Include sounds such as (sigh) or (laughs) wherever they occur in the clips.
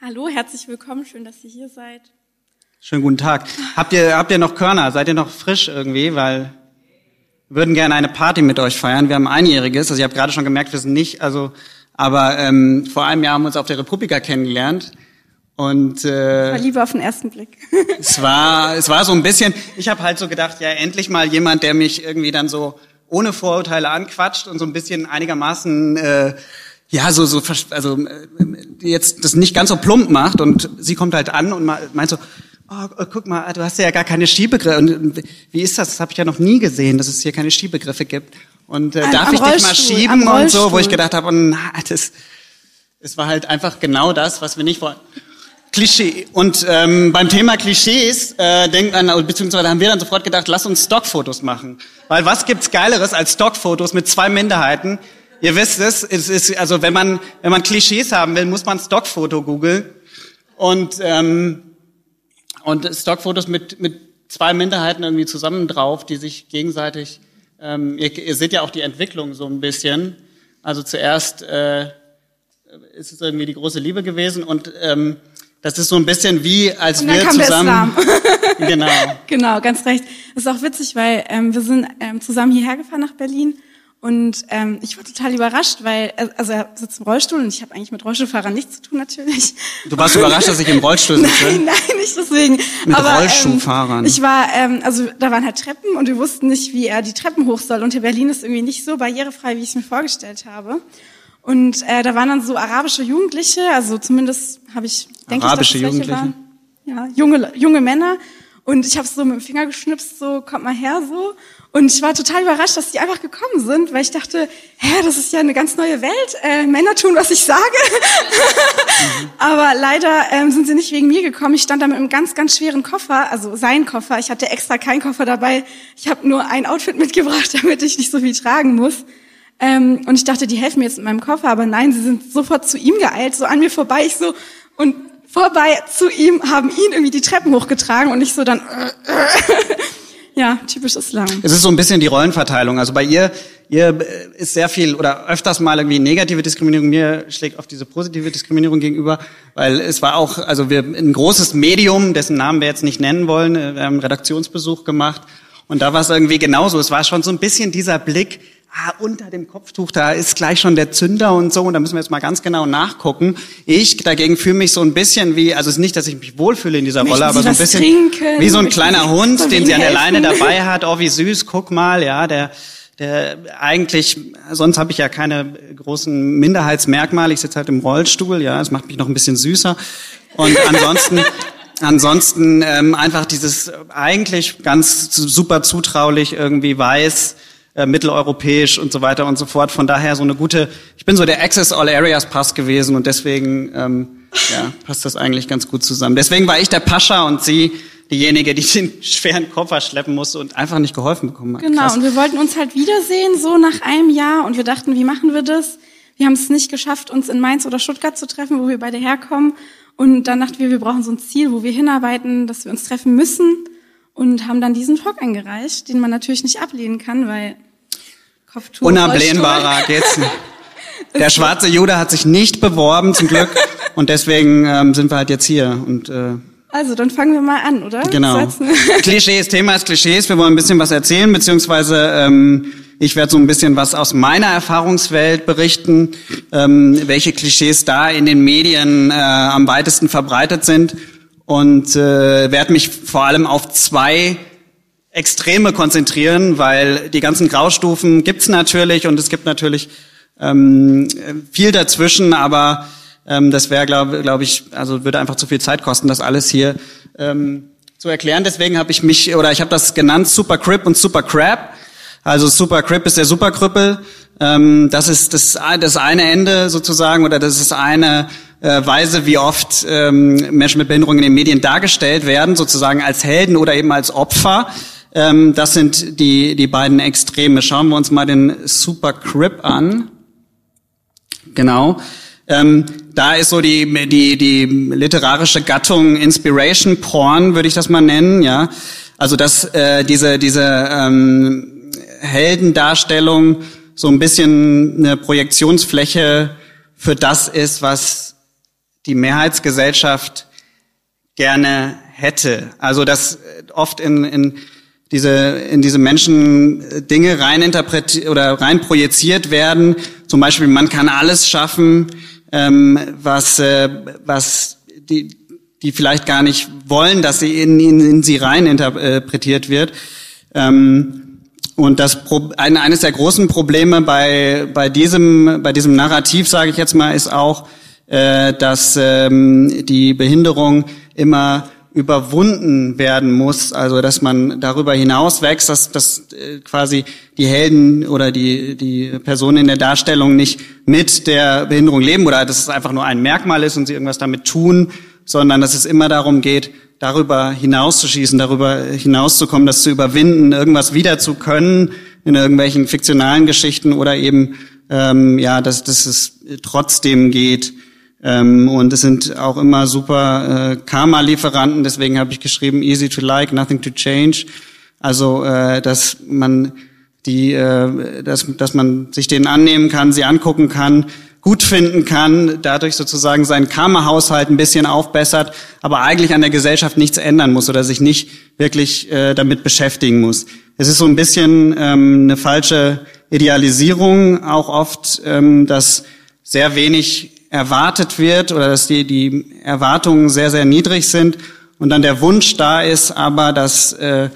Hallo, herzlich willkommen. Schön, dass ihr hier seid. Schönen guten Tag. Habt ihr, habt ihr noch Körner? Seid ihr noch frisch irgendwie? Weil wir würden gerne eine Party mit euch feiern. Wir haben einjähriges. Also ihr habt gerade schon gemerkt, wir sind nicht, also, aber ähm, vor einem Jahr haben wir uns auf der Republika kennengelernt. Und äh, War Liebe auf den ersten Blick. (laughs) es war, es war so ein bisschen. Ich habe halt so gedacht, ja endlich mal jemand, der mich irgendwie dann so ohne Vorurteile anquatscht und so ein bisschen einigermaßen äh, ja so so also äh, jetzt das nicht ganz so plump macht und sie kommt halt an und meint so oh, äh, guck mal du hast ja gar keine Skibegriffe und wie ist das das habe ich ja noch nie gesehen dass es hier keine Skibegriffe gibt und äh, Am- darf ich dich mal schieben und so wo ich gedacht habe oh, na das es war halt einfach genau das was wir nicht wollen Klischee. Und ähm, beim Thema Klischees äh, denkt man, beziehungsweise haben wir dann sofort gedacht, lass uns Stockfotos machen. Weil was gibt's Geileres als Stockfotos mit zwei Minderheiten? Ihr wisst es, es ist, also wenn man, wenn man Klischees haben will, muss man Stockfoto googeln. Und, ähm, und Stockfotos mit, mit zwei Minderheiten irgendwie zusammen drauf, die sich gegenseitig, ähm, ihr, ihr seht ja auch die Entwicklung so ein bisschen. Also zuerst äh, ist es irgendwie die große Liebe gewesen und ähm, das ist so ein bisschen wie, als Und dann wir kam der zusammen. (laughs) genau. (laughs) genau, ganz recht. Das ist auch witzig, weil ähm, wir sind ähm, zusammen hierher gefahren nach Berlin und ähm, ich war total überrascht, weil äh, also er sitzt im Rollstuhl und ich habe eigentlich mit Rollstuhlfahrern nichts zu tun natürlich. Du warst überrascht, dass ich im Rollstuhl sitze. Nein, nein, nicht deswegen. Mit Aber, Rollschuhfahrern. Ähm, ich war, ähm, also da waren halt Treppen und wir wussten nicht, wie er die Treppen hoch soll. Und hier Berlin ist irgendwie nicht so barrierefrei, wie ich es mir vorgestellt habe. Und äh, da waren dann so arabische Jugendliche, also zumindest habe ich, denke ich, dass es Jugendliche? waren. Ja, junge, junge Männer. Und ich habe so mit dem Finger geschnipst, so kommt mal her so. Und ich war total überrascht, dass die einfach gekommen sind, weil ich dachte, hä, das ist ja eine ganz neue Welt. Äh, Männer tun, was ich sage. (laughs) Aber leider ähm, sind sie nicht wegen mir gekommen. Ich stand da mit einem ganz, ganz schweren Koffer, also sein Koffer. Ich hatte extra keinen Koffer dabei. Ich habe nur ein Outfit mitgebracht, (laughs) damit ich nicht so viel tragen muss. Ähm, und ich dachte, die helfen mir jetzt mit meinem Koffer, aber nein, sie sind sofort zu ihm geeilt, so an mir vorbei. Ich so und vorbei zu ihm haben ihn irgendwie die Treppen hochgetragen und ich so dann. Ja, typisch Islam. Es ist so ein bisschen die Rollenverteilung. Also bei ihr, ihr ist sehr viel oder öfters mal irgendwie negative Diskriminierung. Mir schlägt auf diese positive Diskriminierung gegenüber, weil es war auch, also wir ein großes Medium, dessen Namen wir jetzt nicht nennen wollen, wir haben einen Redaktionsbesuch gemacht und da war es irgendwie genauso. Es war schon so ein bisschen dieser Blick. Ah, unter dem Kopftuch, da ist gleich schon der Zünder und so, und da müssen wir jetzt mal ganz genau nachgucken. Ich dagegen fühle mich so ein bisschen wie, also es ist nicht, dass ich mich wohlfühle in dieser Möchten Rolle, aber so ein bisschen trinken? wie so ein kleiner Hund, den sie an der helfen? Leine dabei hat. Oh, wie süß, guck mal, ja, der, der eigentlich, sonst habe ich ja keine großen Minderheitsmerkmale. Ich sitze halt im Rollstuhl, ja, das macht mich noch ein bisschen süßer. Und ansonsten, (laughs) ansonsten ähm, einfach dieses eigentlich ganz super zutraulich irgendwie weiß, äh, mitteleuropäisch und so weiter und so fort. Von daher so eine gute, ich bin so der Access All Areas Pass gewesen und deswegen ähm, ja, (laughs) passt das eigentlich ganz gut zusammen. Deswegen war ich der Pascha und sie diejenige, die (laughs) den schweren Koffer schleppen musste und einfach nicht geholfen bekommen hat. Genau, Krass. und wir wollten uns halt wiedersehen, so nach einem Jahr. Und wir dachten, wie machen wir das? Wir haben es nicht geschafft, uns in Mainz oder Stuttgart zu treffen, wo wir beide herkommen. Und dann dachten wir, wir brauchen so ein Ziel, wo wir hinarbeiten, dass wir uns treffen müssen. Und haben dann diesen Talk eingereicht, den man natürlich nicht ablehnen kann, weil Kopftuch. Unablehnbarer geht's. (laughs) Der schwarze Jude hat sich nicht beworben, zum Glück. Und deswegen ähm, sind wir halt jetzt hier. Und äh, Also, dann fangen wir mal an, oder? Genau. (laughs) Klischees, Thema ist Klischees. Wir wollen ein bisschen was erzählen, beziehungsweise ähm, ich werde so ein bisschen was aus meiner Erfahrungswelt berichten, ähm, welche Klischees da in den Medien äh, am weitesten verbreitet sind und äh, werde mich vor allem auf zwei Extreme konzentrieren, weil die ganzen Graustufen gibt's natürlich und es gibt natürlich ähm, viel dazwischen, aber ähm, das wäre, glaube glaub ich, also würde einfach zu viel Zeit kosten, das alles hier ähm, zu erklären. Deswegen habe ich mich, oder ich habe das genannt, Super Crip und Super Crab. Also Super Crip ist der Superkrüppel. Ähm, das ist das, das eine Ende sozusagen, oder das ist eine äh, Weise, wie oft ähm, Menschen mit Behinderung in den Medien dargestellt werden, sozusagen als Helden oder eben als Opfer. Ähm, das sind die, die beiden Extreme. Schauen wir uns mal den Super Crip an. Genau. Ähm, da ist so die, die, die literarische Gattung Inspiration Porn, würde ich das mal nennen, ja. Also dass äh, diese, diese ähm, Heldendarstellung so ein bisschen eine Projektionsfläche für das ist, was die Mehrheitsgesellschaft gerne hätte. Also dass oft in, in diese in diese Menschen Dinge rein interpretiert oder rein projiziert werden. Zum Beispiel, man kann alles schaffen, ähm, was äh, was die die vielleicht gar nicht wollen, dass sie in, in, in sie rein interpretiert wird. Ähm, und das ein, eines der großen Probleme bei bei diesem bei diesem Narrativ, sage ich jetzt mal, ist auch, äh, dass ähm, die Behinderung immer überwunden werden muss, also dass man darüber hinaus wächst, dass, dass äh, quasi die Helden oder die, die Personen in der Darstellung nicht mit der Behinderung leben oder dass es einfach nur ein Merkmal ist und sie irgendwas damit tun, sondern dass es immer darum geht, darüber hinauszuschießen, darüber hinauszukommen, das zu überwinden, irgendwas wieder zu können in irgendwelchen fiktionalen Geschichten oder eben ähm, ja, dass, dass es trotzdem geht. Ähm, und es sind auch immer super äh, Karma-Lieferanten, deswegen habe ich geschrieben, easy to like, nothing to change. Also, äh, dass man die, äh, dass, dass man sich denen annehmen kann, sie angucken kann, gut finden kann, dadurch sozusagen seinen Karma-Haushalt ein bisschen aufbessert, aber eigentlich an der Gesellschaft nichts ändern muss oder sich nicht wirklich äh, damit beschäftigen muss. Es ist so ein bisschen ähm, eine falsche Idealisierung, auch oft, ähm, dass sehr wenig erwartet wird oder dass die, die Erwartungen sehr, sehr niedrig sind und dann der Wunsch da ist, aber dass äh,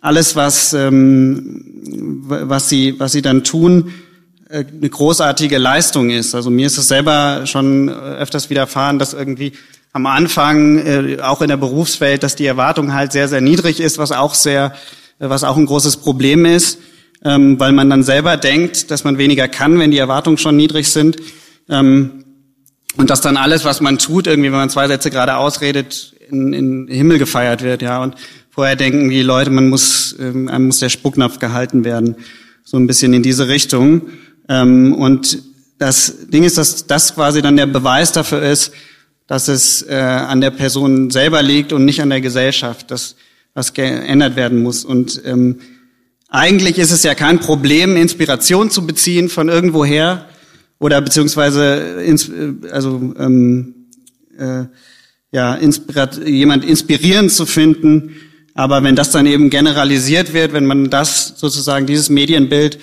alles, was, ähm, was, sie, was sie dann tun, äh, eine großartige Leistung ist. Also mir ist es selber schon öfters widerfahren, dass irgendwie am Anfang, äh, auch in der Berufswelt, dass die Erwartung halt sehr, sehr niedrig ist, was auch sehr, was auch ein großes Problem ist, ähm, weil man dann selber denkt, dass man weniger kann, wenn die Erwartungen schon niedrig sind. Ähm, und dass dann alles, was man tut, irgendwie, wenn man zwei Sätze gerade ausredet, in, in Himmel gefeiert wird, ja. Und vorher denken die Leute, man muss, ähm, einem muss der Spucknapf gehalten werden. So ein bisschen in diese Richtung. Ähm, und das Ding ist, dass das quasi dann der Beweis dafür ist, dass es äh, an der Person selber liegt und nicht an der Gesellschaft, dass was geändert werden muss. Und ähm, eigentlich ist es ja kein Problem, Inspiration zu beziehen von irgendwoher oder beziehungsweise ins, äh, also ähm, äh, ja inspirat jemand inspirierend zu finden. Aber wenn das dann eben generalisiert wird, wenn man das sozusagen dieses Medienbild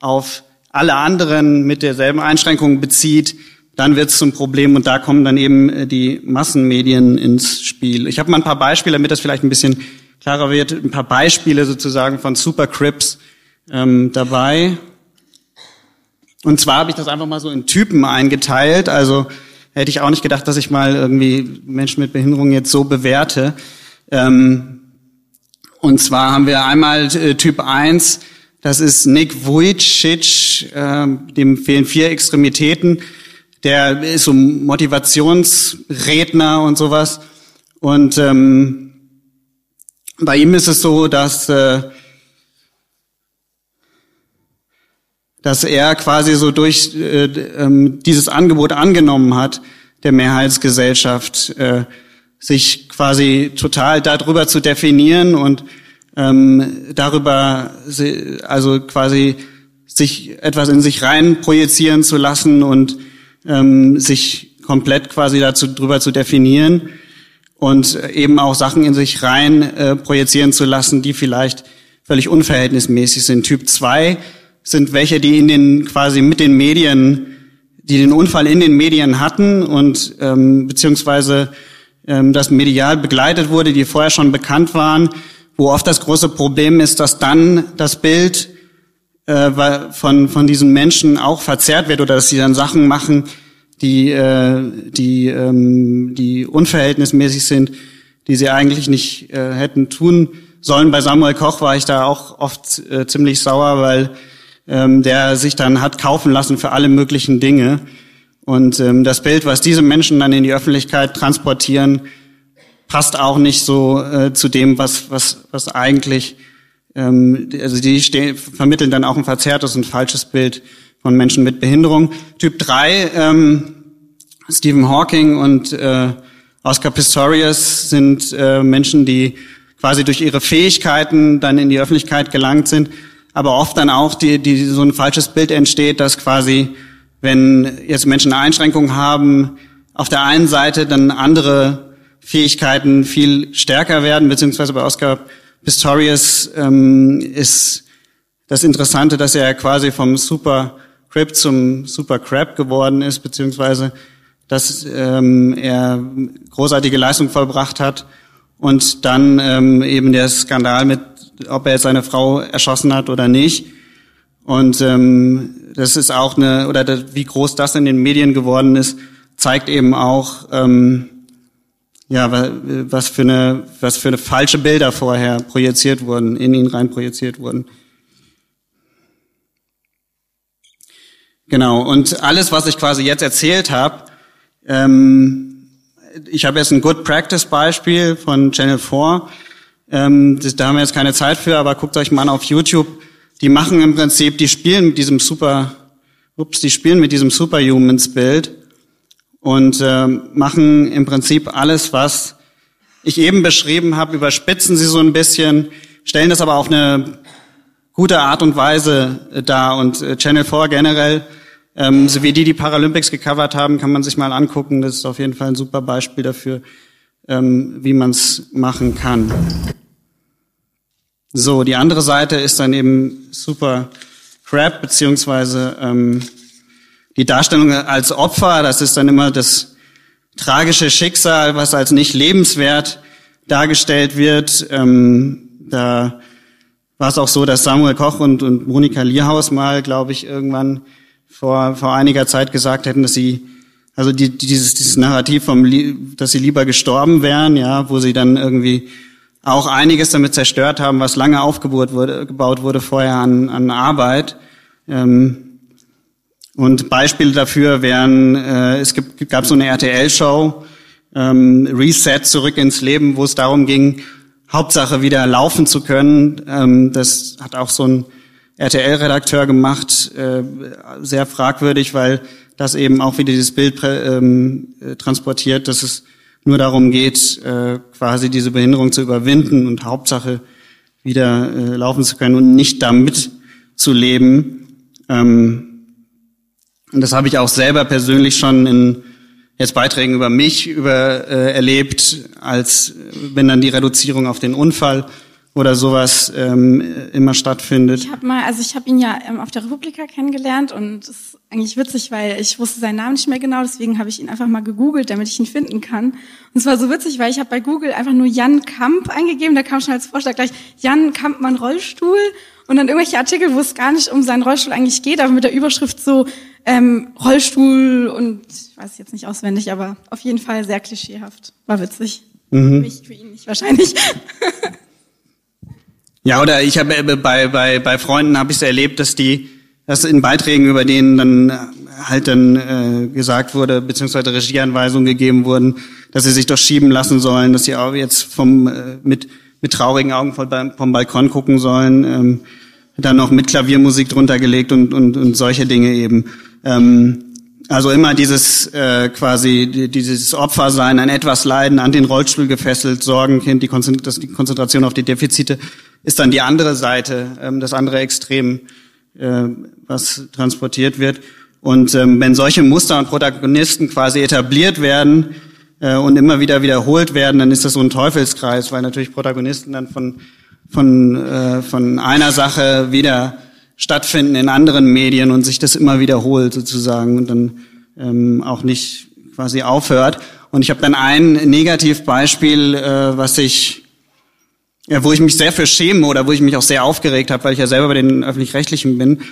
auf alle anderen mit derselben Einschränkung bezieht, dann wird es zum Problem und da kommen dann eben äh, die Massenmedien ins Spiel. Ich habe mal ein paar Beispiele, damit das vielleicht ein bisschen klarer wird, ein paar Beispiele sozusagen von Supercrips ähm, dabei. Und zwar habe ich das einfach mal so in Typen eingeteilt. Also hätte ich auch nicht gedacht, dass ich mal irgendwie Menschen mit Behinderung jetzt so bewerte. Ähm, und zwar haben wir einmal äh, Typ 1, das ist Nick Vujicic, äh, dem fehlen vier Extremitäten. Der ist so Motivationsredner und sowas. Und ähm, bei ihm ist es so, dass, äh, dass er quasi so durch äh, äh, dieses Angebot angenommen hat, der Mehrheitsgesellschaft, äh, sich quasi total darüber zu definieren und ähm, darüber, also quasi sich etwas in sich rein projizieren zu lassen und ähm, sich komplett quasi dazu drüber zu definieren und eben auch Sachen in sich rein äh, projizieren zu lassen, die vielleicht völlig unverhältnismäßig sind. Typ 2 sind welche, die in den quasi mit den Medien, die den Unfall in den Medien hatten und ähm, beziehungsweise ähm, das medial begleitet wurde, die vorher schon bekannt waren wo oft das große Problem ist, dass dann das Bild äh, von, von diesen Menschen auch verzerrt wird oder dass sie dann Sachen machen, die, äh, die, ähm, die unverhältnismäßig sind, die sie eigentlich nicht äh, hätten tun sollen. Bei Samuel Koch war ich da auch oft äh, ziemlich sauer, weil ähm, der sich dann hat kaufen lassen für alle möglichen Dinge. Und ähm, das Bild, was diese Menschen dann in die Öffentlichkeit transportieren, passt auch nicht so äh, zu dem, was, was, was eigentlich, ähm, also die stehen, vermitteln dann auch ein verzerrtes und falsches Bild von Menschen mit Behinderung. Typ 3, ähm, Stephen Hawking und äh, Oscar Pistorius sind äh, Menschen, die quasi durch ihre Fähigkeiten dann in die Öffentlichkeit gelangt sind, aber oft dann auch die, die so ein falsches Bild entsteht, dass quasi, wenn jetzt Menschen eine Einschränkung haben, auf der einen Seite dann andere Fähigkeiten viel stärker werden, beziehungsweise bei Oscar Pistorius ähm, ist das Interessante, dass er quasi vom Super Crip zum Super Crab geworden ist, beziehungsweise dass ähm, er großartige Leistung vollbracht hat. Und dann ähm, eben der Skandal mit, ob er seine Frau erschossen hat oder nicht. Und ähm, das ist auch eine, oder das, wie groß das in den Medien geworden ist, zeigt eben auch, ähm, ja, was für eine, was für eine falsche Bilder vorher projiziert wurden, in ihn rein projiziert wurden. Genau. Und alles, was ich quasi jetzt erzählt habe, ähm, ich habe jetzt ein Good Practice Beispiel von Channel 4. Ähm, da haben wir jetzt keine Zeit für, aber guckt euch mal an auf YouTube. Die machen im Prinzip, die spielen mit diesem Super, ups, die spielen mit diesem Superhumans Bild und äh, machen im Prinzip alles, was ich eben beschrieben habe, überspitzen sie so ein bisschen, stellen das aber auf eine gute Art und Weise äh, dar. Und äh, Channel 4 generell, ähm, so wie die die Paralympics gecovert haben, kann man sich mal angucken. Das ist auf jeden Fall ein super Beispiel dafür, ähm, wie man es machen kann. So, die andere Seite ist dann eben super Crap, beziehungsweise ähm, die Darstellung als Opfer, das ist dann immer das tragische Schicksal, was als nicht lebenswert dargestellt wird. Ähm, da war es auch so, dass Samuel Koch und, und Monika Lierhaus mal, glaube ich, irgendwann vor, vor einiger Zeit gesagt hätten, dass sie, also die, dieses, dieses Narrativ vom, dass sie lieber gestorben wären, ja, wo sie dann irgendwie auch einiges damit zerstört haben, was lange aufgebaut wurde, gebaut wurde vorher an, an Arbeit. Ähm, und Beispiele dafür wären, äh, es gibt, gab so eine RTL-Show, ähm, Reset zurück ins Leben, wo es darum ging, Hauptsache wieder laufen zu können. Ähm, das hat auch so ein RTL-Redakteur gemacht, äh, sehr fragwürdig, weil das eben auch wieder dieses Bild ähm, äh, transportiert, dass es nur darum geht, äh, quasi diese Behinderung zu überwinden und Hauptsache wieder äh, laufen zu können und nicht damit zu leben. Ähm, und das habe ich auch selber persönlich schon in jetzt Beiträgen über mich über äh, erlebt, als wenn dann die Reduzierung auf den Unfall oder sowas ähm, immer stattfindet. Ich habe mal, also ich habe ihn ja ähm, auf der Republika kennengelernt und das ist eigentlich witzig, weil ich wusste seinen Namen nicht mehr genau, deswegen habe ich ihn einfach mal gegoogelt, damit ich ihn finden kann. Und es war so witzig, weil ich habe bei Google einfach nur Jan Kamp eingegeben, da kam schon als Vorschlag gleich Jan Kampmann Rollstuhl und dann irgendwelche Artikel, wo es gar nicht um seinen Rollstuhl eigentlich geht, aber mit der Überschrift so ähm, Rollstuhl und ich weiß jetzt nicht auswendig, aber auf jeden Fall sehr klischeehaft. War witzig. Mhm. Mich, für ihn nicht wahrscheinlich. (laughs) ja, oder ich habe äh, bei, bei, bei Freunden habe ich es erlebt, dass die, dass in Beiträgen über denen dann äh, halt dann äh, gesagt wurde, beziehungsweise Regieanweisungen gegeben wurden, dass sie sich doch schieben lassen sollen, dass sie auch jetzt vom äh, mit mit traurigen Augen vom, Balkon gucken sollen, ähm, dann noch mit Klaviermusik drunter gelegt und, und, und solche Dinge eben. Ähm, also immer dieses äh, quasi dieses Opfersein, ein etwas Leiden, an den Rollstuhl gefesselt, Sorgenkind, die, Konzentration, die Konzentration auf die Defizite ist dann die andere Seite, ähm, das andere Extrem, äh, was transportiert wird. Und ähm, wenn solche Muster und Protagonisten quasi etabliert werden äh, und immer wieder wiederholt werden, dann ist das so ein Teufelskreis, weil natürlich Protagonisten dann von von äh, von einer Sache wieder stattfinden in anderen Medien und sich das immer wiederholt sozusagen und dann ähm, auch nicht quasi aufhört. Und ich habe dann ein Negativbeispiel, äh, was ich, ja, wo ich mich sehr für schäme oder wo ich mich auch sehr aufgeregt habe, weil ich ja selber bei den öffentlich-rechtlichen bin.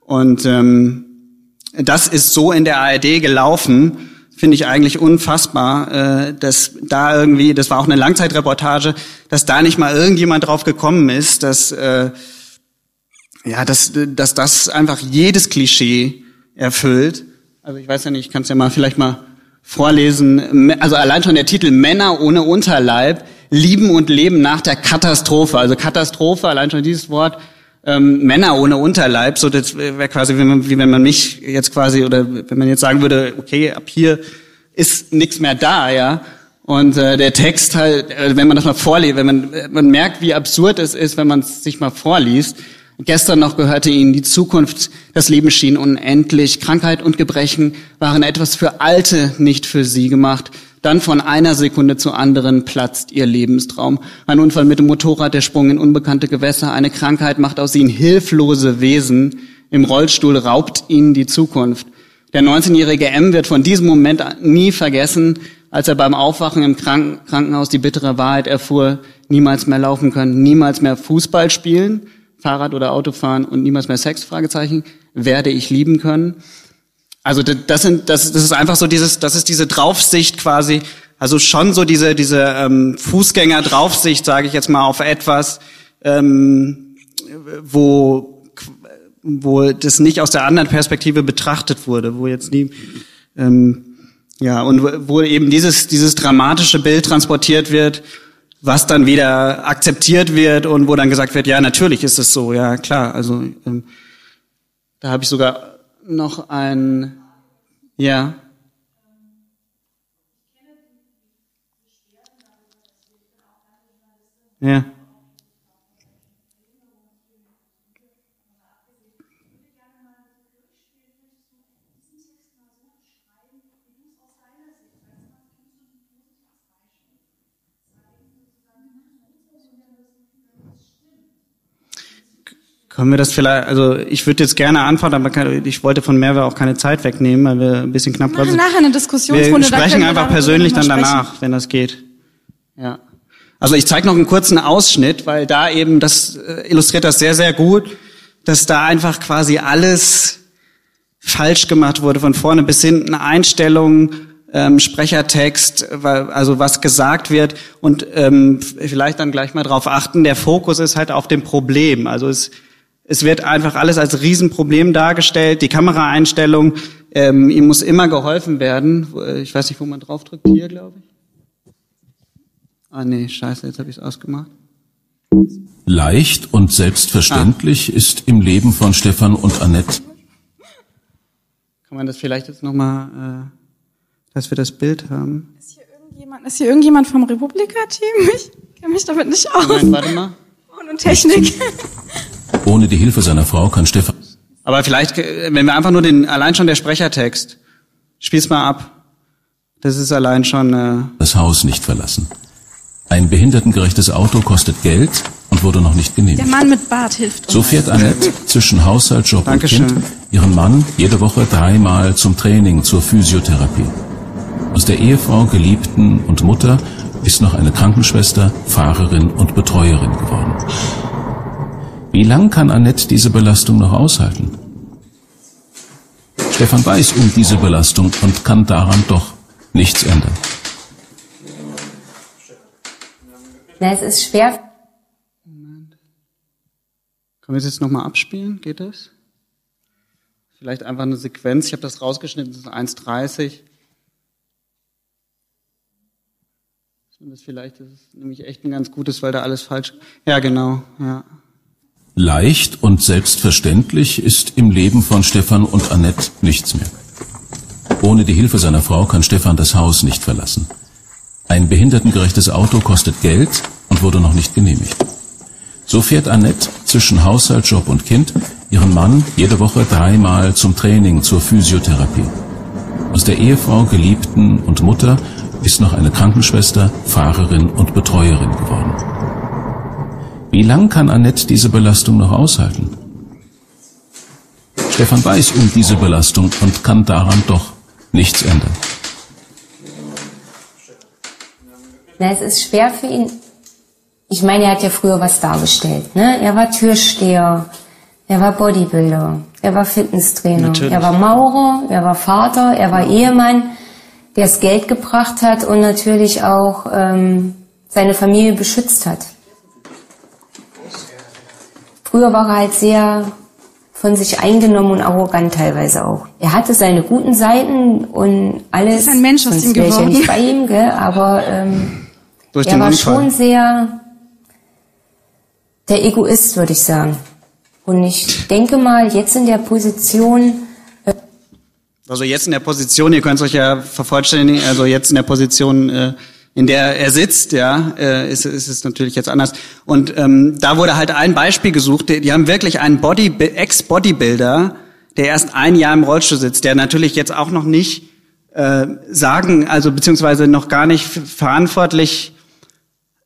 Und ähm, das ist so in der ARD gelaufen, finde ich eigentlich unfassbar, äh, dass da irgendwie, das war auch eine Langzeitreportage, dass da nicht mal irgendjemand drauf gekommen ist, dass äh, ja, dass, dass das einfach jedes Klischee erfüllt. Also ich weiß ja nicht, ich kann es ja mal vielleicht mal vorlesen. Also allein schon der Titel Männer ohne Unterleib lieben und leben nach der Katastrophe. Also Katastrophe, allein schon dieses Wort. Ähm, Männer ohne Unterleib, so das wäre quasi, wie, man, wie wenn man mich jetzt quasi oder wenn man jetzt sagen würde, okay, ab hier ist nichts mehr da, ja. Und äh, der Text halt, äh, wenn man das mal vorliest, wenn man man merkt, wie absurd es ist, wenn man es sich mal vorliest, Gestern noch gehörte ihnen die Zukunft, das Leben schien unendlich, Krankheit und Gebrechen waren etwas für Alte, nicht für sie gemacht. Dann von einer Sekunde zur anderen platzt ihr Lebenstraum. Ein Unfall mit dem Motorrad, der Sprung in unbekannte Gewässer, eine Krankheit macht aus ihnen hilflose Wesen. Im Rollstuhl raubt ihnen die Zukunft. Der 19-jährige M wird von diesem Moment nie vergessen, als er beim Aufwachen im Krankenhaus die bittere Wahrheit erfuhr, niemals mehr laufen können, niemals mehr Fußball spielen Fahrrad oder Auto fahren und niemals mehr Sex? Fragezeichen. Werde ich lieben können? Also das sind, das, das ist einfach so dieses, das ist diese Draufsicht quasi, also schon so diese diese ähm, Fußgänger-Draufsicht, sage ich jetzt mal, auf etwas, ähm, wo wo das nicht aus der anderen Perspektive betrachtet wurde, wo jetzt nie ähm, ja und wo eben dieses dieses dramatische Bild transportiert wird was dann wieder akzeptiert wird und wo dann gesagt wird, ja, natürlich ist es so, ja klar. Also ähm, da habe ich sogar noch ein, ja. Ja. Können wir das vielleicht, also ich würde jetzt gerne anfangen, aber ich wollte von Mehrwert auch keine Zeit wegnehmen, weil wir ein bisschen knapp sind. nachher eine Diskussionsrunde. Wir sprechen einfach persönlich dann danach, wenn das geht. Ja. Also ich zeige noch einen kurzen Ausschnitt, weil da eben, das äh, illustriert das sehr, sehr gut, dass da einfach quasi alles falsch gemacht wurde, von vorne bis hinten, Einstellungen, ähm, Sprechertext, also was gesagt wird und ähm, vielleicht dann gleich mal drauf achten, der Fokus ist halt auf dem Problem. Also es es wird einfach alles als Riesenproblem dargestellt. Die Kameraeinstellung, ähm, ihm muss immer geholfen werden. Äh, ich weiß nicht, wo man draufdrückt. Hier, glaube ich. Ah nee, scheiße, jetzt habe ich es ausgemacht. Leicht und selbstverständlich ah. ist im Leben von Stefan und Annette. Kann man das vielleicht jetzt nochmal, äh, dass wir das Bild haben? Ist hier irgendjemand, ist hier irgendjemand vom Republika-Team? Ich kenne mich damit nicht aus. Nein, warte mal. Und Technik. Ohne die Hilfe seiner Frau kann Stefan. Aber vielleicht, wenn wir einfach nur den, allein schon der Sprechertext, spiel's mal ab. Das ist allein schon. Äh das Haus nicht verlassen. Ein behindertengerechtes Auto kostet Geld und wurde noch nicht genehmigt. Der Mann mit Bart hilft. So fährt Annette zwischen Haushalt, Job Dankeschön. und Kind ihren Mann jede Woche dreimal zum Training zur Physiotherapie. Aus der Ehefrau, Geliebten und Mutter ist noch eine Krankenschwester, Fahrerin und Betreuerin geworden. Wie lang kann Annette diese Belastung noch aushalten? Stefan weiß um diese Belastung und kann daran doch nichts ändern. Na, es ist schwer. Moment. Können wir es jetzt nochmal abspielen? Geht das? Vielleicht einfach eine Sequenz. Ich habe das rausgeschnitten, das ist 1,30. Das vielleicht das ist nämlich echt ein ganz gutes, weil da alles falsch. Ja, genau. Ja. Leicht und selbstverständlich ist im Leben von Stefan und Annette nichts mehr. Ohne die Hilfe seiner Frau kann Stefan das Haus nicht verlassen. Ein behindertengerechtes Auto kostet Geld und wurde noch nicht genehmigt. So fährt Annette zwischen Haushalt, Job und Kind ihren Mann jede Woche dreimal zum Training zur Physiotherapie. Aus der Ehefrau, Geliebten und Mutter ist noch eine Krankenschwester, Fahrerin und Betreuerin geworden. Wie lang kann Annette diese Belastung noch aushalten? Stefan weiß um diese Belastung und kann daran doch nichts ändern. Na, es ist schwer für ihn. Ich meine, er hat ja früher was dargestellt. Ne? Er war Türsteher, er war Bodybuilder, er war Fitnesstrainer, Natürlich. er war Maurer, er war Vater, er war Ehemann, der das Geld gebracht hat und natürlich auch ähm, seine Familie beschützt hat. Früher war er halt sehr von sich eingenommen und arrogant teilweise auch. Er hatte seine guten Seiten und alles. Das ist ein Mensch aus ihm geworden. Ja nicht bei ihm, gell? aber ähm, Durch er war Unfall. schon sehr der Egoist, würde ich sagen. Und ich denke mal, jetzt in der Position. Äh also jetzt in der Position, ihr könnt es euch ja vervollständigen, also jetzt in der Position, äh, in der er sitzt, ja, äh, ist, ist es natürlich jetzt anders. Und ähm, da wurde halt ein Beispiel gesucht. Die, die haben wirklich einen Body, Ex-Bodybuilder, der erst ein Jahr im Rollstuhl sitzt, der natürlich jetzt auch noch nicht äh, sagen, also beziehungsweise noch gar nicht verantwortlich,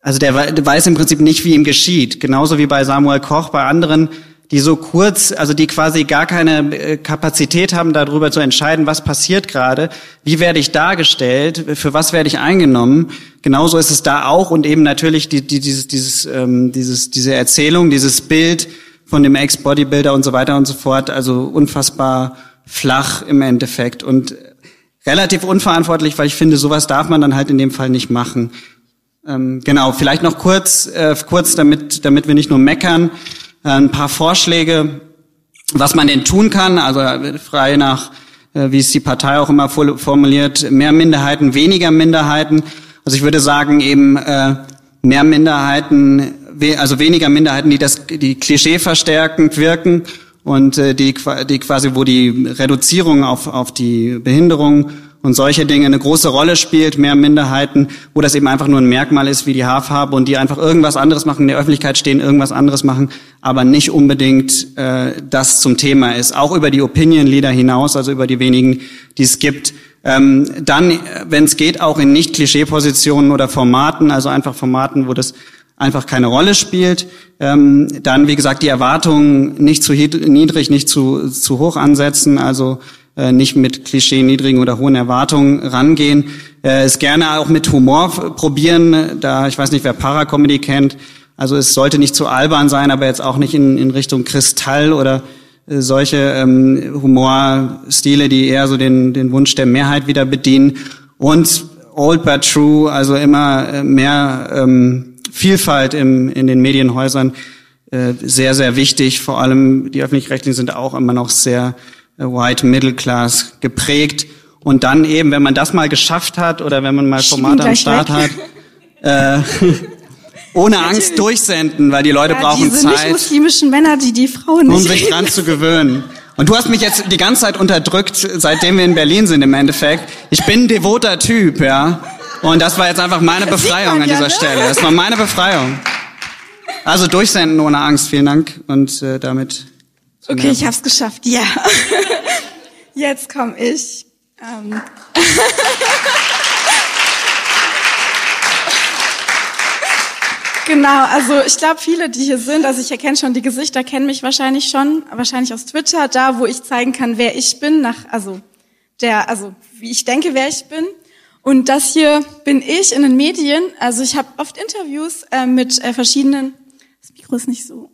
also der weiß im Prinzip nicht, wie ihm geschieht. Genauso wie bei Samuel Koch, bei anderen, die so kurz, also die quasi gar keine äh, Kapazität haben, darüber zu entscheiden, was passiert gerade, wie werde ich dargestellt, für was werde ich eingenommen. Genauso ist es da auch und eben natürlich die, die, dieses, dieses, ähm, dieses, diese Erzählung, dieses Bild von dem Ex-Bodybuilder und so weiter und so fort, also unfassbar flach im Endeffekt und relativ unverantwortlich, weil ich finde, sowas darf man dann halt in dem Fall nicht machen. Ähm, genau, vielleicht noch kurz, äh, kurz, damit, damit wir nicht nur meckern, ein paar Vorschläge, was man denn tun kann. Also frei nach, äh, wie es die Partei auch immer formuliert, mehr Minderheiten, weniger Minderheiten. Also ich würde sagen eben äh, mehr Minderheiten, also weniger Minderheiten, die das, die Klischee verstärkend wirken und äh, die, die quasi, wo die Reduzierung auf, auf die Behinderung und solche Dinge eine große Rolle spielt, mehr Minderheiten, wo das eben einfach nur ein Merkmal ist wie die Haarfarbe und die einfach irgendwas anderes machen, in der Öffentlichkeit stehen, irgendwas anderes machen, aber nicht unbedingt äh, das zum Thema ist. Auch über die Opinion Leader hinaus, also über die wenigen, die es gibt. Ähm, dann, wenn es geht, auch in Nicht-Klischee-Positionen oder Formaten, also einfach Formaten, wo das einfach keine Rolle spielt. Ähm, dann, wie gesagt, die Erwartungen nicht zu niedrig, nicht zu, zu hoch ansetzen, also äh, nicht mit Klischee niedrigen oder hohen Erwartungen rangehen. Äh, es gerne auch mit Humor probieren, da ich weiß nicht, wer Paracomedy kennt. Also es sollte nicht zu albern sein, aber jetzt auch nicht in, in Richtung Kristall oder äh, solche ähm, Humorstile, die eher so den, den Wunsch der Mehrheit wieder bedienen. Und old but true, also immer äh, mehr ähm, Vielfalt im, in den Medienhäusern äh, sehr, sehr wichtig. Vor allem die öffentlich-rechtlichen sind auch immer noch sehr äh, white middle class geprägt. Und dann eben, wenn man das mal geschafft hat oder wenn man mal Formate am Start weg. hat, äh, (laughs) ohne Angst durchsenden, weil die Leute ja, brauchen diese Zeit. Nicht muslimischen Männer, die die Frauen nicht Um sich dran zu gewöhnen. Und du hast mich jetzt die ganze Zeit unterdrückt, seitdem wir in Berlin sind im Endeffekt. Ich bin ein devoter Typ, ja. Und das war jetzt einfach meine (laughs) Befreiung an dieser ne? Stelle. Das war meine Befreiung. Also durchsenden ohne Angst. Vielen Dank. Und äh, damit. Okay, ich hab's geschafft. Ja. (laughs) Jetzt komme ich. Ähm. (laughs) Genau, also ich glaube, viele, die hier sind, also ich erkenne schon die Gesichter, kennen mich wahrscheinlich schon, wahrscheinlich aus Twitter, da, wo ich zeigen kann, wer ich bin, nach, also der, also wie ich denke, wer ich bin. Und das hier bin ich in den Medien. Also ich habe oft Interviews äh, mit äh, verschiedenen. Das Mikro ist nicht so.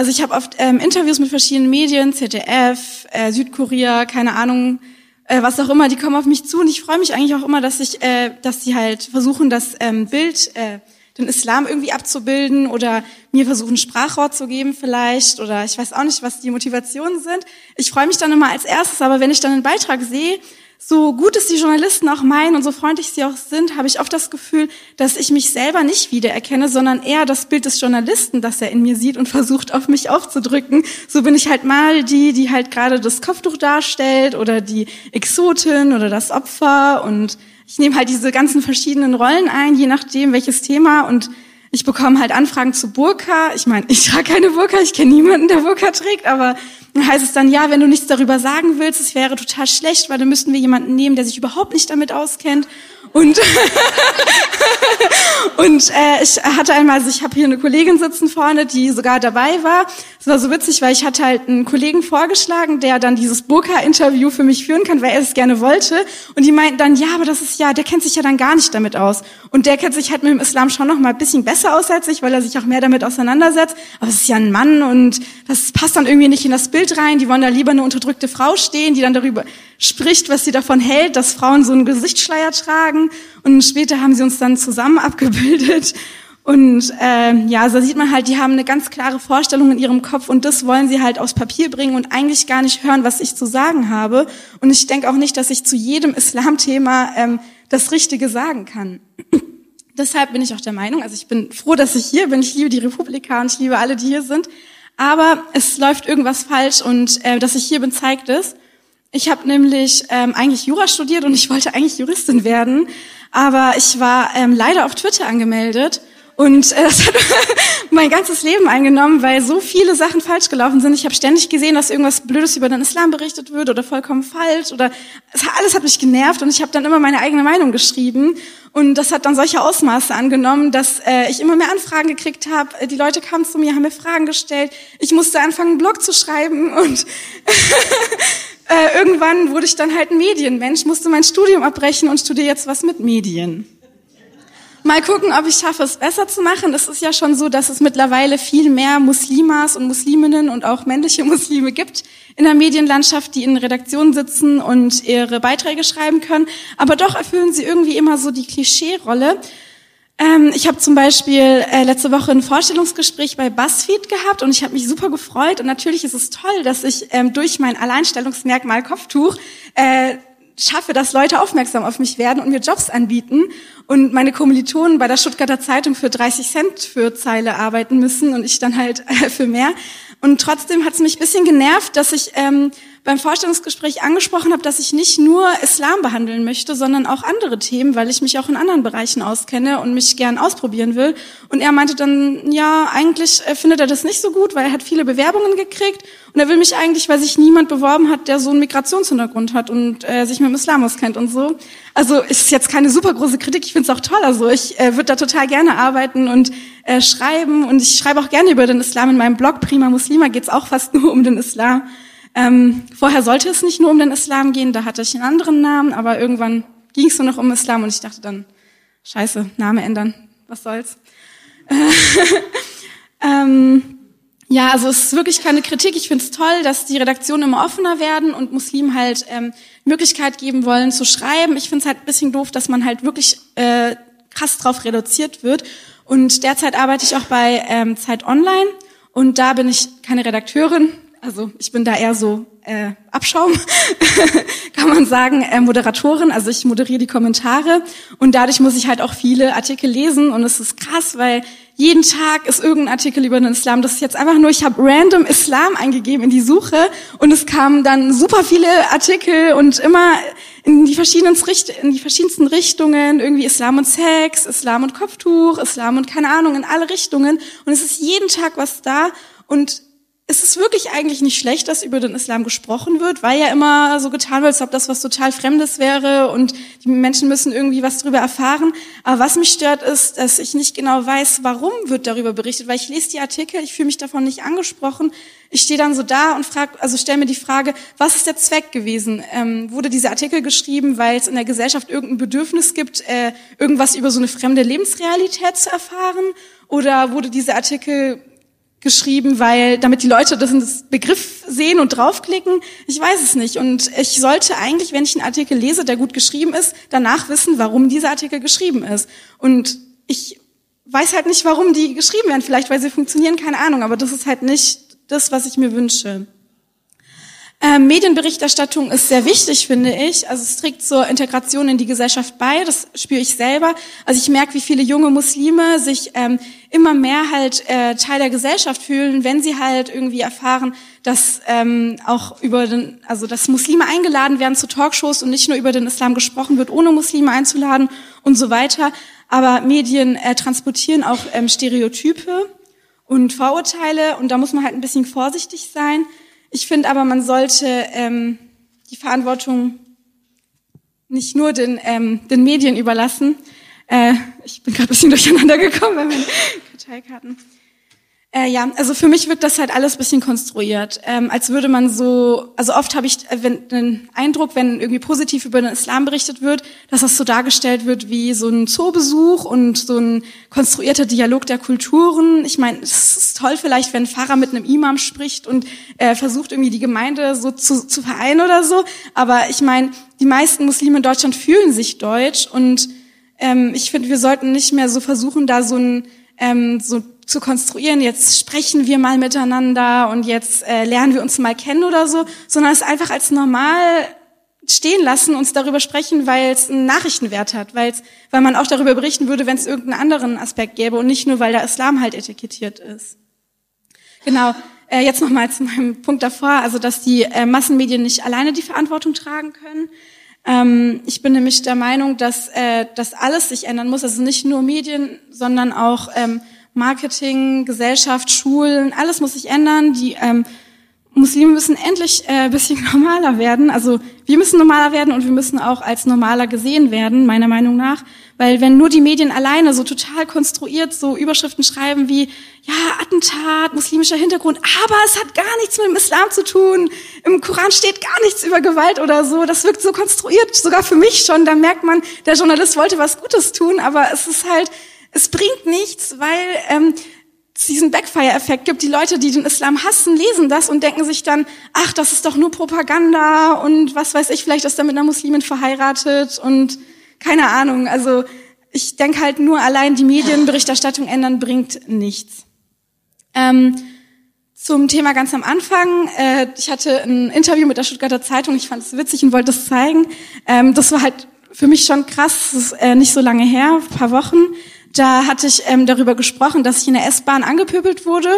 Also ich habe oft ähm, Interviews mit verschiedenen Medien, ZDF, äh, Südkorea, keine Ahnung, äh, was auch immer. Die kommen auf mich zu und ich freue mich eigentlich auch immer, dass ich, äh, dass sie halt versuchen, das ähm, Bild, äh, den Islam irgendwie abzubilden oder mir versuchen Sprachrohr zu geben vielleicht oder ich weiß auch nicht, was die Motivationen sind. Ich freue mich dann immer als erstes, aber wenn ich dann einen Beitrag sehe, so gut es die Journalisten auch meinen und so freundlich sie auch sind, habe ich oft das Gefühl, dass ich mich selber nicht wiedererkenne, sondern eher das Bild des Journalisten, das er in mir sieht und versucht, auf mich aufzudrücken. So bin ich halt mal die, die halt gerade das Kopftuch darstellt oder die Exotin oder das Opfer und ich nehme halt diese ganzen verschiedenen Rollen ein, je nachdem welches Thema und ich bekomme halt Anfragen zu Burka. Ich meine, ich trage keine Burka, ich kenne niemanden, der Burka trägt, aber dann heißt es dann, ja, wenn du nichts darüber sagen willst, es wäre total schlecht, weil dann müssten wir jemanden nehmen, der sich überhaupt nicht damit auskennt. Und, (laughs) und äh, ich hatte einmal, also ich habe hier eine Kollegin sitzen vorne, die sogar dabei war. Es war so witzig, weil ich hatte halt einen Kollegen vorgeschlagen, der dann dieses Burka-Interview für mich führen kann, weil er es gerne wollte. Und die meinten dann, ja, aber das ist ja, der kennt sich ja dann gar nicht damit aus. Und der kennt sich halt mit dem Islam schon noch mal ein bisschen besser aus als ich, weil er sich auch mehr damit auseinandersetzt. Aber es ist ja ein Mann und das passt dann irgendwie nicht in das Bild rein. Die wollen da lieber eine unterdrückte Frau stehen, die dann darüber spricht, was sie davon hält, dass Frauen so einen Gesichtsschleier tragen. Und später haben sie uns dann zusammen (laughs) abgebildet. Und äh, ja, so sieht man halt, die haben eine ganz klare Vorstellung in ihrem Kopf und das wollen sie halt aufs Papier bringen und eigentlich gar nicht hören, was ich zu sagen habe. Und ich denke auch nicht, dass ich zu jedem (laughs) Islamthema ähm, das Richtige sagen kann. (clears throat) Deshalb bin ich auch der Meinung, also ich bin froh, dass ich hier bin. Ich liebe die Republika und ich liebe alle, die hier sind. Aber es läuft irgendwas falsch und äh, dass ich hier bin, zeigt es. Ich habe nämlich ähm, eigentlich Jura studiert und ich wollte eigentlich Juristin werden, aber ich war ähm, leider auf Twitter angemeldet und äh, (laughs) das hat mein ganzes Leben eingenommen, weil so viele Sachen falsch gelaufen sind. Ich habe ständig gesehen, dass irgendwas Blödes über den Islam berichtet wird oder vollkommen falsch oder es, alles hat mich genervt und ich habe dann immer meine eigene Meinung geschrieben und das hat dann solche Ausmaße angenommen, dass äh, ich immer mehr Anfragen gekriegt habe. Die Leute kamen zu mir, haben mir Fragen gestellt. Ich musste anfangen, einen Blog zu schreiben und (laughs) äh, irgendwann wurde ich dann halt Medienmensch, musste mein Studium abbrechen und studiere jetzt was mit Medien. Mal gucken, ob ich schaffe, es besser zu machen. Es ist ja schon so, dass es mittlerweile viel mehr Muslimas und Musliminnen und auch männliche Muslime gibt in der Medienlandschaft, die in Redaktionen sitzen und ihre Beiträge schreiben können. Aber doch erfüllen sie irgendwie immer so die Klischee-Rolle. Ähm, ich habe zum Beispiel äh, letzte Woche ein Vorstellungsgespräch bei BuzzFeed gehabt und ich habe mich super gefreut. Und natürlich ist es toll, dass ich ähm, durch mein Alleinstellungsmerkmal Kopftuch äh, schaffe, dass Leute aufmerksam auf mich werden und mir Jobs anbieten und meine Kommilitonen bei der Stuttgarter Zeitung für 30 Cent für Zeile arbeiten müssen und ich dann halt äh, für mehr. Und trotzdem hat es mich bisschen genervt, dass ich ähm, beim Vorstellungsgespräch angesprochen habe, dass ich nicht nur Islam behandeln möchte, sondern auch andere Themen, weil ich mich auch in anderen Bereichen auskenne und mich gern ausprobieren will. Und er meinte dann, ja, eigentlich äh, findet er das nicht so gut, weil er hat viele Bewerbungen gekriegt und er will mich eigentlich, weil sich niemand beworben hat, der so einen Migrationshintergrund hat und äh, sich mit dem Islam auskennt und so. Also ist jetzt keine super große Kritik, ich finde es auch toll. Also ich äh, würde da total gerne arbeiten und äh, schreiben und ich schreibe auch gerne über den Islam in meinem Blog. Prima Muslima geht es auch fast nur um den Islam. Ähm, vorher sollte es nicht nur um den Islam gehen, da hatte ich einen anderen Namen, aber irgendwann ging es nur noch um Islam und ich dachte dann, scheiße, Name ändern, was soll's. (laughs) ähm, ja, also es ist wirklich keine Kritik. Ich finde es toll, dass die Redaktionen immer offener werden und Muslimen halt ähm, Möglichkeit geben wollen zu schreiben. Ich finde es halt ein bisschen doof, dass man halt wirklich äh, krass drauf reduziert wird. Und derzeit arbeite ich auch bei ähm, Zeit Online und da bin ich keine Redakteurin, also ich bin da eher so äh, Abschaum, (laughs) kann man sagen, äh, Moderatorin. Also ich moderiere die Kommentare und dadurch muss ich halt auch viele Artikel lesen und es ist krass, weil jeden Tag ist irgendein Artikel über den Islam. Das ist jetzt einfach nur, ich habe random Islam eingegeben in die Suche und es kamen dann super viele Artikel und immer in die, in die verschiedensten Richtungen, irgendwie Islam und Sex, Islam und Kopftuch, Islam und keine Ahnung, in alle Richtungen. Und es ist jeden Tag was da und es ist wirklich eigentlich nicht schlecht, dass über den Islam gesprochen wird, weil ja immer so getan wird, als ob das was total Fremdes wäre und die Menschen müssen irgendwie was darüber erfahren. Aber was mich stört, ist, dass ich nicht genau weiß, warum wird darüber berichtet, weil ich lese die Artikel, ich fühle mich davon nicht angesprochen. Ich stehe dann so da und frage, also stelle mir die Frage, was ist der Zweck gewesen? Ähm, wurde dieser Artikel geschrieben, weil es in der Gesellschaft irgendein Bedürfnis gibt, äh, irgendwas über so eine fremde Lebensrealität zu erfahren? Oder wurde dieser Artikel geschrieben, weil damit die Leute das das Begriff sehen und draufklicken. Ich weiß es nicht. Und ich sollte eigentlich, wenn ich einen Artikel lese, der gut geschrieben ist, danach wissen, warum dieser Artikel geschrieben ist. Und ich weiß halt nicht, warum die geschrieben werden. Vielleicht, weil sie funktionieren, keine Ahnung. Aber das ist halt nicht das, was ich mir wünsche. Ähm, Medienberichterstattung ist sehr wichtig, finde ich. Also es trägt zur Integration in die Gesellschaft bei. Das spüre ich selber. Also ich merke, wie viele junge Muslime sich ähm, immer mehr halt äh, Teil der Gesellschaft fühlen, wenn sie halt irgendwie erfahren, dass ähm, auch über den, also dass Muslime eingeladen werden zu Talkshows und nicht nur über den Islam gesprochen wird, ohne Muslime einzuladen und so weiter. Aber Medien äh, transportieren auch ähm, Stereotype und Vorurteile und da muss man halt ein bisschen vorsichtig sein. Ich finde aber, man sollte ähm, die Verantwortung nicht nur den, ähm, den Medien überlassen. Äh, ich bin gerade ein bisschen durcheinander gekommen bei meinen Karteikarten. Äh, ja, also für mich wirkt das halt alles bisschen konstruiert, ähm, als würde man so, also oft habe ich äh, wenn, den Eindruck, wenn irgendwie positiv über den Islam berichtet wird, dass das so dargestellt wird wie so ein Zoobesuch und so ein konstruierter Dialog der Kulturen. Ich meine, es ist toll vielleicht, wenn ein Pfarrer mit einem Imam spricht und äh, versucht irgendwie die Gemeinde so zu, zu vereinen oder so, aber ich meine, die meisten Muslime in Deutschland fühlen sich deutsch und ähm, ich finde, wir sollten nicht mehr so versuchen, da so ein ähm, so zu konstruieren, jetzt sprechen wir mal miteinander und jetzt äh, lernen wir uns mal kennen oder so, sondern es einfach als normal stehen lassen, uns darüber sprechen, weil es einen Nachrichtenwert hat, weil weil man auch darüber berichten würde, wenn es irgendeinen anderen Aspekt gäbe und nicht nur, weil der Islam halt etikettiert ist. Genau. Äh, jetzt nochmal zu meinem Punkt davor, also dass die äh, Massenmedien nicht alleine die Verantwortung tragen können. Ähm, ich bin nämlich der Meinung, dass, äh, dass alles sich ändern muss. Also nicht nur Medien, sondern auch ähm, Marketing, Gesellschaft, Schulen, alles muss sich ändern. Die ähm, Muslime müssen endlich äh, bisschen (laughs) normaler werden. Also wir müssen normaler werden und wir müssen auch als normaler gesehen werden, meiner Meinung nach. Weil wenn nur die Medien alleine so total konstruiert so Überschriften schreiben wie, ja, Attentat, muslimischer Hintergrund, aber es hat gar nichts mit dem Islam zu tun, im Koran steht gar nichts über Gewalt oder so, das wirkt so konstruiert, sogar für mich schon, da merkt man, der Journalist wollte was Gutes tun, aber es ist halt, es bringt nichts, weil ähm, es diesen Backfire-Effekt gibt. Die Leute, die den Islam hassen, lesen das und denken sich dann, ach, das ist doch nur Propaganda und was weiß ich, vielleicht ist er mit einer Muslimin verheiratet und keine Ahnung. Also ich denke halt nur allein die Medienberichterstattung ändern bringt nichts. Ähm, zum Thema ganz am Anfang. Äh, ich hatte ein Interview mit der Stuttgarter Zeitung. Ich fand es witzig und wollte es zeigen. Ähm, das war halt für mich schon krass. Das ist äh, nicht so lange her, ein paar Wochen. Da hatte ich ähm, darüber gesprochen, dass ich in der S-Bahn angepöbelt wurde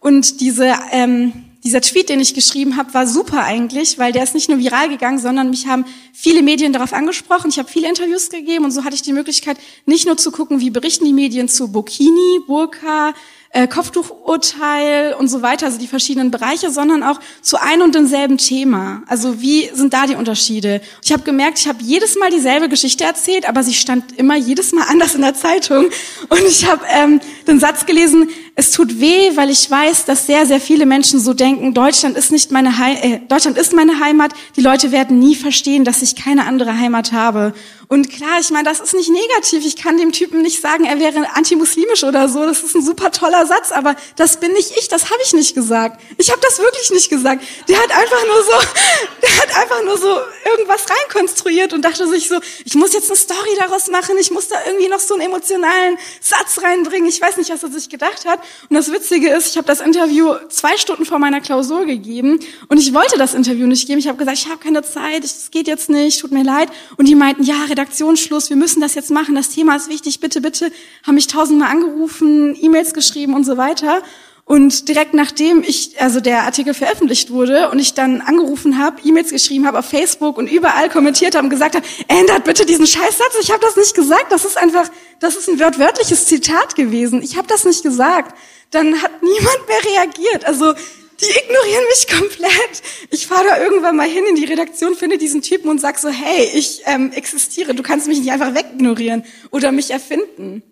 und diese ähm, dieser Tweet, den ich geschrieben habe, war super eigentlich, weil der ist nicht nur viral gegangen, sondern mich haben viele Medien darauf angesprochen. Ich habe viele Interviews gegeben und so hatte ich die Möglichkeit, nicht nur zu gucken, wie berichten die Medien zu Burkini, Burka, äh, Kopftuchurteil und so weiter, also die verschiedenen Bereiche, sondern auch zu ein und demselben Thema. Also wie sind da die Unterschiede? Ich habe gemerkt, ich habe jedes Mal dieselbe Geschichte erzählt, aber sie stand immer jedes Mal anders in der Zeitung. Und ich habe ähm, den Satz gelesen, es tut weh, weil ich weiß, dass sehr, sehr viele Menschen so denken, Deutschland ist nicht meine Heimat, äh, Deutschland ist meine Heimat. Die Leute werden nie verstehen, dass ich keine andere Heimat habe. Und klar, ich meine, das ist nicht negativ. Ich kann dem Typen nicht sagen, er wäre antimuslimisch oder so. Das ist ein super toller Satz, aber das bin nicht ich, das habe ich nicht gesagt. Ich habe das wirklich nicht gesagt. Der hat einfach nur so, (laughs) der hat einfach nur so irgendwas reinkonstruiert und dachte sich so, ich muss jetzt eine Story daraus machen, ich muss da irgendwie noch so einen emotionalen Satz reinbringen. Ich weiß nicht, was er sich gedacht hat. Und das Witzige ist, ich habe das Interview zwei Stunden vor meiner Klausur gegeben und ich wollte das Interview nicht geben. Ich habe gesagt, ich habe keine Zeit, es geht jetzt nicht, tut mir leid. Und die meinten, ja, Redaktionsschluss, wir müssen das jetzt machen, das Thema ist wichtig, bitte, bitte. Haben mich tausendmal angerufen, E-Mails geschrieben und so weiter. Und direkt nachdem ich, also der Artikel veröffentlicht wurde und ich dann angerufen habe, E-Mails geschrieben habe auf Facebook und überall kommentiert habe und gesagt habe, ändert bitte diesen Scheißsatz, ich habe das nicht gesagt, das ist einfach, das ist ein wörtliches Zitat gewesen, ich habe das nicht gesagt. Dann hat niemand mehr reagiert. Also die ignorieren mich (laughs) komplett. Ich fahre da irgendwann mal hin in die Redaktion, finde diesen Typen und sag so, hey, ich ähm, existiere, du kannst mich nicht einfach wegignorieren oder mich erfinden.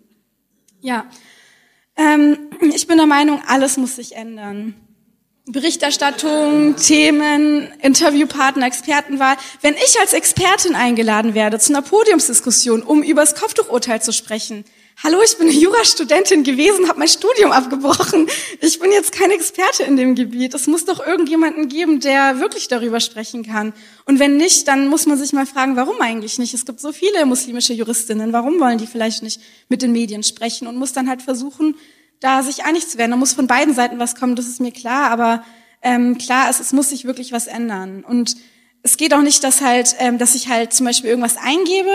Ja, ähm, ich bin der Meinung, alles muss sich ändern. Berichterstattung, Themen, Interviewpartner, Expertenwahl. Wenn ich als Expertin eingeladen werde zu einer Podiumsdiskussion, um über das Kopftuchurteil zu sprechen, Hallo, ich bin eine Jurastudentin gewesen, habe mein Studium abgebrochen. Ich bin jetzt kein Experte in dem Gebiet. Es muss doch irgendjemanden geben, der wirklich darüber sprechen kann. Und wenn nicht, dann muss man sich mal fragen, warum eigentlich nicht? Es gibt so viele muslimische Juristinnen. Warum wollen die vielleicht nicht mit den Medien sprechen und muss dann halt versuchen, da sich einig zu werden? Da muss von beiden Seiten was kommen, das ist mir klar. Aber ähm, klar ist, es muss sich wirklich was ändern. Und es geht auch nicht, dass halt, ähm, dass ich halt zum Beispiel irgendwas eingebe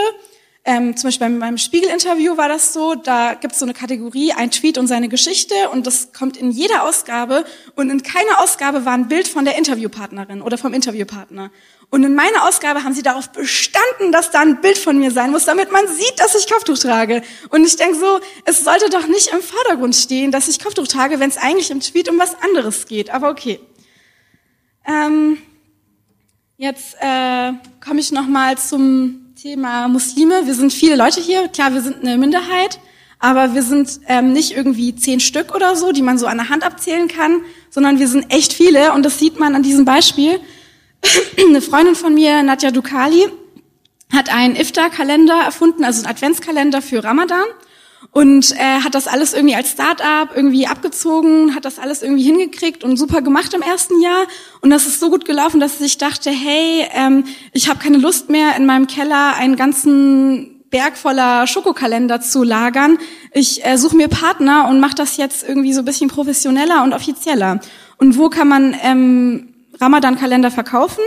ähm, zum Beispiel bei meinem Spiegel-Interview war das so, da gibt es so eine Kategorie, ein Tweet und seine Geschichte und das kommt in jeder Ausgabe und in keiner Ausgabe war ein Bild von der Interviewpartnerin oder vom Interviewpartner. Und in meiner Ausgabe haben sie darauf bestanden, dass da ein Bild von mir sein muss, damit man sieht, dass ich Kopftuch trage. Und ich denke so, es sollte doch nicht im Vordergrund stehen, dass ich Kopftuch trage, wenn es eigentlich im Tweet um was anderes geht. Aber okay. Ähm, jetzt äh, komme ich noch mal zum Thema Muslime. Wir sind viele Leute hier. Klar, wir sind eine Minderheit, aber wir sind ähm, nicht irgendwie zehn Stück oder so, die man so an der Hand abzählen kann, sondern wir sind echt viele und das sieht man an diesem Beispiel. (clears throat) eine Freundin von mir, Nadja Dukali, hat einen Iftar-Kalender erfunden, also einen Adventskalender für Ramadan und äh, hat das alles irgendwie als Start-up irgendwie abgezogen, hat das alles irgendwie hingekriegt und super gemacht im ersten Jahr. Und das ist so gut gelaufen, dass ich dachte, hey, ähm, ich habe keine Lust mehr, in meinem Keller einen ganzen Berg voller Schokokalender zu lagern. Ich äh, suche mir Partner und mache das jetzt irgendwie so ein bisschen professioneller und offizieller. Und wo kann man ähm, Ramadan-Kalender verkaufen?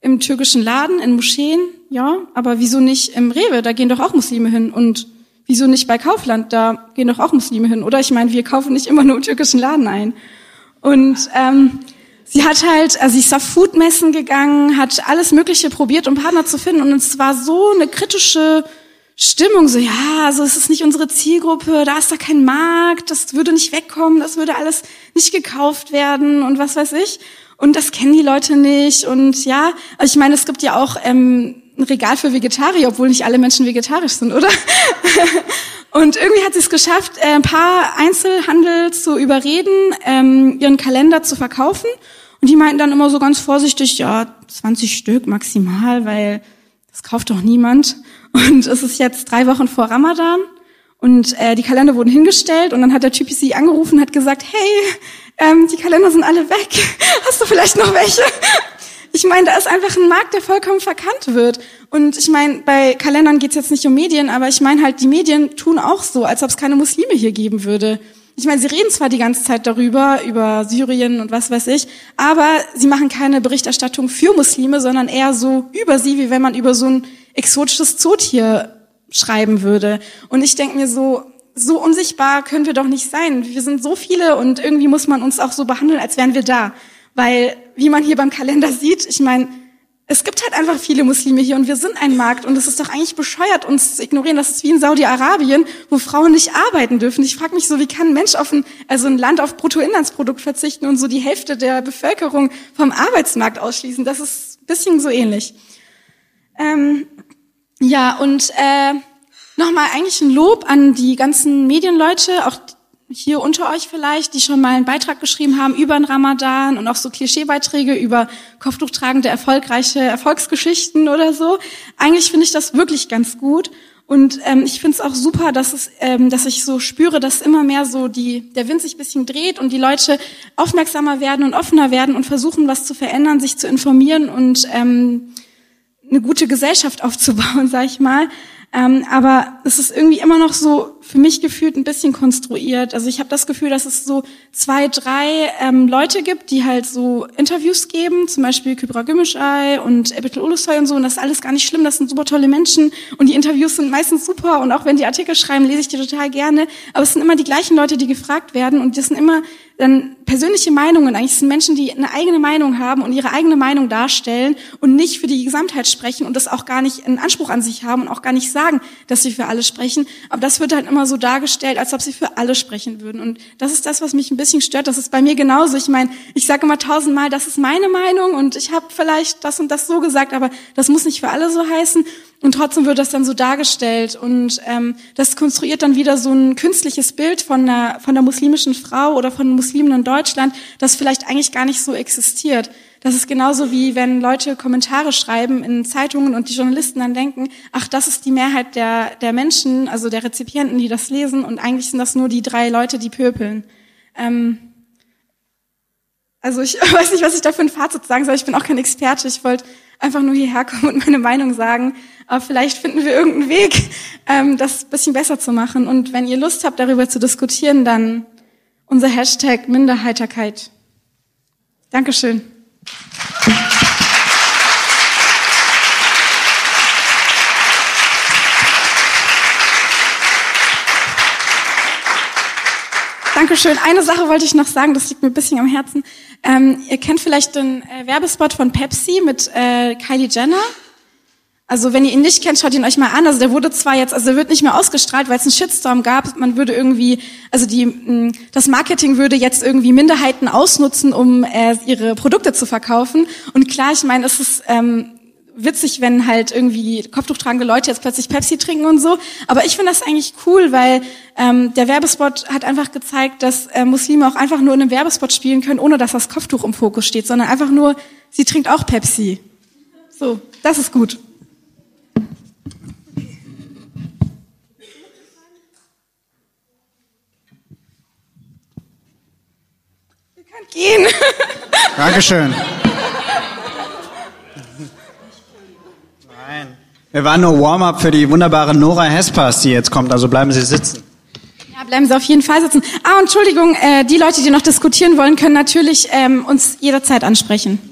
Im türkischen Laden, in Moscheen, ja. Aber wieso nicht im Rewe? Da gehen doch auch Muslime hin und Wieso nicht bei Kaufland? Da gehen doch auch Muslime hin, oder? Ich meine, wir kaufen nicht immer nur im türkischen Laden ein. Und ähm, sie hat halt, also sie ist auf Foodmessen gegangen, hat alles Mögliche probiert, um Partner zu finden. Und es war so eine kritische Stimmung, so, ja, also es ist nicht unsere Zielgruppe, da ist da kein Markt, das würde nicht wegkommen, das würde alles nicht gekauft werden und was weiß ich. Und das kennen die Leute nicht. Und ja, also ich meine, es gibt ja auch ähm, ein Regal für Vegetarier, obwohl nicht alle Menschen vegetarisch sind, oder? (laughs) und irgendwie hat sie es geschafft, äh, ein paar Einzelhandel zu überreden, ähm, ihren Kalender zu verkaufen. Und die meinten dann immer so ganz vorsichtig, ja, 20 Stück maximal, weil das kauft doch niemand. Und es ist jetzt drei Wochen vor Ramadan und äh, die Kalender wurden hingestellt und dann hat der Typ sie angerufen hat gesagt, hey, ähm, die Kalender sind alle weg. (laughs) Hast du vielleicht noch welche? Ich meine, da ist einfach ein Markt, der vollkommen verkannt wird. Und ich meine, bei Kalendern geht's jetzt nicht um Medien, aber ich meine halt, die Medien tun auch so, als ob es keine Muslime hier geben würde. Ich meine, sie reden zwar die ganze Zeit darüber, über Syrien und was weiß ich, aber sie machen keine Berichterstattung für Muslime, sondern eher so über sie, wie wenn man über so ein exotisches Zootier schreiben würde. Und ich denke mir so, so unsichtbar können wir doch nicht sein. Wir sind so viele und irgendwie muss man uns auch so behandeln, als wären wir da. Weil, wie man hier beim Kalender sieht, ich meine, es gibt halt einfach viele Muslime hier und wir sind ein Markt und es ist doch eigentlich bescheuert, uns zu ignorieren. Das ist wie in Saudi-Arabien, wo Frauen nicht arbeiten dürfen. Ich frage mich so, wie kann ein Mensch auf ein, also ein Land auf Bruttoinlandsprodukt verzichten und so die Hälfte der Bevölkerung vom Arbeitsmarkt ausschließen? Das ist ein bisschen so ähnlich. Ähm, ja, und äh, nochmal eigentlich ein Lob an die ganzen Medienleute, auch hier unter euch vielleicht, die schon mal einen Beitrag geschrieben haben über den Ramadan und auch so Klischeebeiträge über Kopftuchtragende erfolgreiche Erfolgsgeschichten oder so. Eigentlich finde ich das wirklich ganz gut. Und ähm, ich finde es auch super, dass es, ähm, dass ich so spüre, dass immer mehr so die der Wind sich bisschen dreht und die Leute aufmerksamer werden und offener werden und versuchen, was zu verändern, sich zu informieren und ähm, eine gute Gesellschaft aufzubauen, (laughs) sag ich mal. Ähm, aber es ist irgendwie immer noch so für mich gefühlt ein bisschen konstruiert. Also ich habe das Gefühl, dass es so zwei, drei ähm, Leute gibt, die halt so Interviews geben, zum Beispiel Kybra Gümüşay und Ebetel Ulusoy und so. Und das ist alles gar nicht schlimm, das sind super tolle Menschen und die Interviews sind meistens super und auch wenn die Artikel schreiben, lese ich die total gerne. Aber es sind immer die gleichen Leute, die gefragt werden und das sind immer dann persönliche Meinungen. Eigentlich sind Menschen, die eine eigene Meinung haben und ihre eigene Meinung darstellen und nicht für die Gesamtheit sprechen und das auch gar nicht einen Anspruch an sich haben und auch gar nicht sagen, dass sie für alle sprechen. Aber das wird halt immer so dargestellt, als ob sie für alle sprechen würden. Und das ist das, was mich ein bisschen stört. Das ist bei mir genauso. Ich meine, ich sage immer tausendmal, das ist meine Meinung und ich habe vielleicht das und das so gesagt, aber das muss nicht für alle so heißen. Und trotzdem wird das dann so dargestellt und ähm, das konstruiert dann wieder so ein künstliches Bild von der, von der muslimischen Frau oder von Muslimen in Deutschland, das vielleicht eigentlich gar nicht so existiert. Das ist genauso wie wenn Leute Kommentare schreiben in Zeitungen und die Journalisten dann denken, ach, das ist die Mehrheit der, der Menschen, also der Rezipienten, die das lesen und eigentlich sind das nur die drei Leute, die pöpeln. Ähm, also ich (laughs) weiß nicht, was ich da für ein Fazit sagen soll. Ich bin auch kein Experte. Ich wollte einfach nur hierher kommen und meine Meinung sagen. Aber vielleicht finden wir irgendeinen Weg, ähm, das bisschen besser zu machen. Und wenn ihr Lust habt, darüber zu diskutieren, dann unser Hashtag Minderheiterkeit. Dankeschön. Dankeschön. Eine Sache wollte ich noch sagen, das liegt mir ein bisschen am Herzen. Ähm, ihr kennt vielleicht den äh, Werbespot von Pepsi mit äh, Kylie Jenner. Also wenn ihr ihn nicht kennt, schaut ihn euch mal an. Also der wurde zwar jetzt, also der wird nicht mehr ausgestrahlt, weil es einen Shitstorm gab. Man würde irgendwie, also die, mm, das Marketing würde jetzt irgendwie Minderheiten ausnutzen, um äh, ihre Produkte zu verkaufen. Und klar, ich meine, es ist ähm, witzig, wenn halt irgendwie kopftuchtragende Leute jetzt plötzlich Pepsi trinken und so. Aber ich finde das eigentlich cool, weil ähm, der Werbespot hat einfach gezeigt, dass äh, Muslime auch einfach nur in einem Werbespot spielen können, ohne dass das Kopftuch im Fokus steht, sondern einfach nur, sie trinkt auch Pepsi. So, das ist gut. Gehen. (laughs) Dankeschön. Wir waren nur Warm-up für die wunderbare Nora Hespas, die jetzt kommt, also bleiben Sie sitzen. Ja, bleiben Sie auf jeden Fall sitzen. Ah, Entschuldigung, äh, die Leute, die noch diskutieren wollen, können natürlich ähm, uns jederzeit ansprechen.